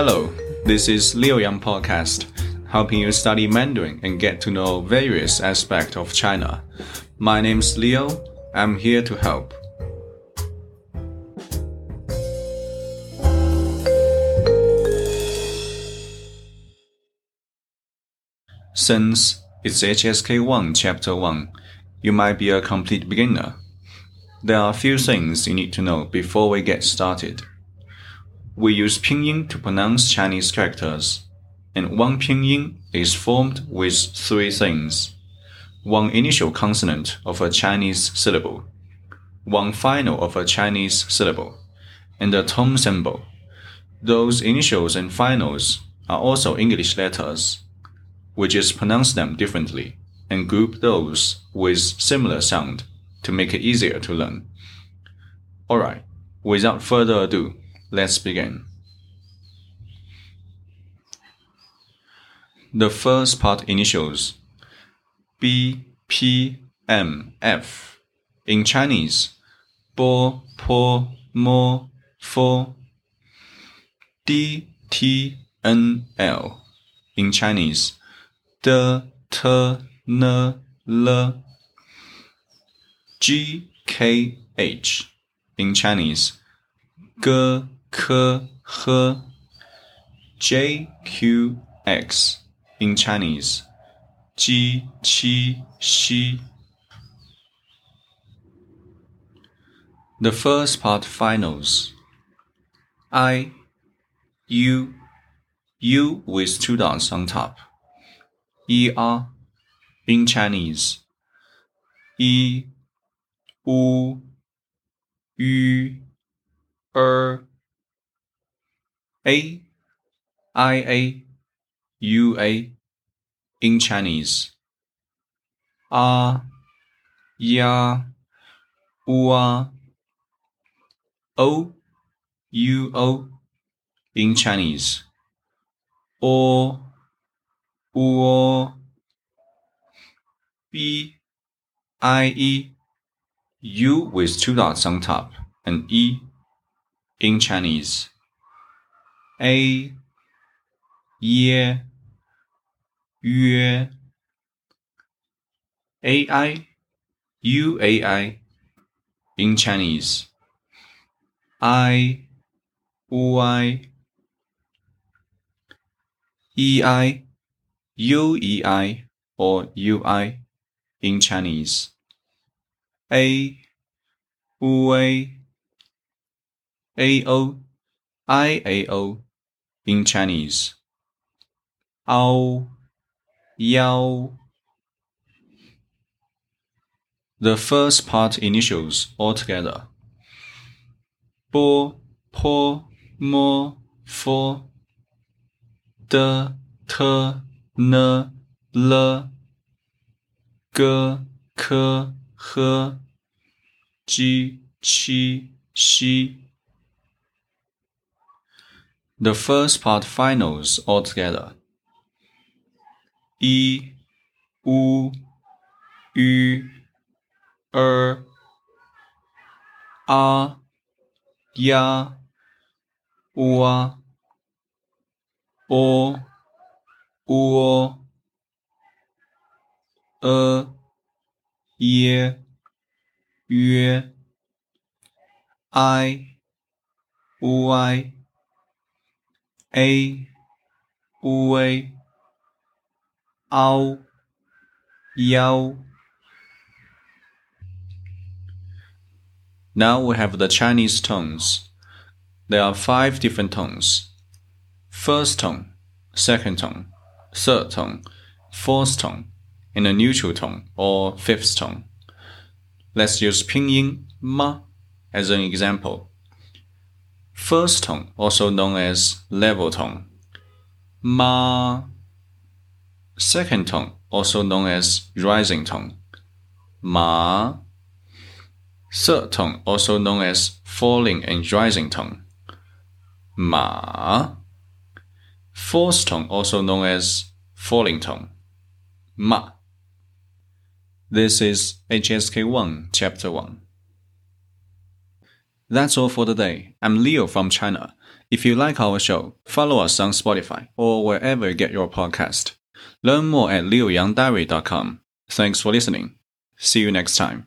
Hello, this is Leo Yang Podcast, helping you study Mandarin and get to know various aspects of China. My name's Leo. I'm here to help. Since it's HSK 1 Chapter 1, you might be a complete beginner. There are a few things you need to know before we get started. We use pinyin to pronounce Chinese characters, and one pinyin is formed with three things one initial consonant of a Chinese syllable, one final of a Chinese syllable, and a tone symbol. Those initials and finals are also English letters. We just pronounce them differently and group those with similar sound to make it easier to learn. Alright, without further ado, let's begin. The first part initials B, P, M, F. In Chinese, Bo, Po, Mo, Fo. D, T, N, L. In Chinese, D, T, N, L. G, K, H. In Chinese, G, K, H. J, Q, X. In Chinese, Ji, Qi, Xi. The first part finals. I, U, U with two dots on top. Er, in Chinese. I, U, Yu, Er. A, I, A, U, A in Chinese. A, ya, ua, o, u, o in Chinese. O, uo, b, i, e, u with two dots on top and e in Chinese. A, ye, 约 AI UAI in Chinese. I UI EI UEI or UI in Chinese. A UA AO IAO in Chinese Ao Yao. The first part initials altogether. Bo, po, mo, fo. De, te, ne, le. Ge, ke, he. Ji, qi, xi. The first part finals altogether. I, u, ü, er, a, ya, ua, e, ye, a, ao, yao. Now we have the Chinese tones. There are five different tones. First tone, second tone, third tone, fourth tone, and a neutral tone or fifth tone. Let's use pinyin ma as an example. First tone, also known as level tone. Ma Second tone, also known as rising tone. Ma. Third tone, also known as falling and rising tone. Ma. Fourth tone, also known as falling tone. Ma. This is HSK 1, Chapter 1. That's all for today. I'm Leo from China. If you like our show, follow us on Spotify or wherever you get your podcast. Learn more at leoyangdiary.com. Thanks for listening. See you next time.